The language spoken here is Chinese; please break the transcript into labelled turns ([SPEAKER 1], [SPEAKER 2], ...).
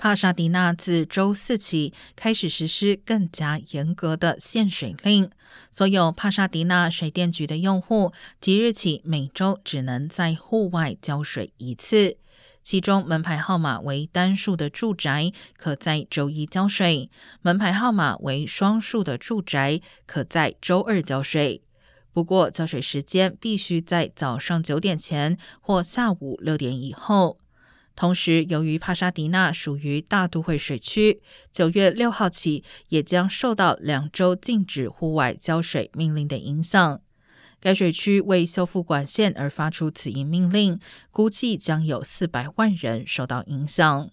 [SPEAKER 1] 帕沙迪纳自周四起开始实施更加严格的限水令，所有帕沙迪纳水电局的用户即日起每周只能在户外浇水一次。其中门牌号码为单数的住宅可在周一浇水，门牌号码为双数的住宅可在周二浇水。不过浇水时间必须在早上九点前或下午六点以后。同时，由于帕沙迪纳属于大都会水区，九月六号起也将受到两周禁止户外浇水命令的影响。该水区为修复管线而发出此一命令，估计将有四百万人受到影响。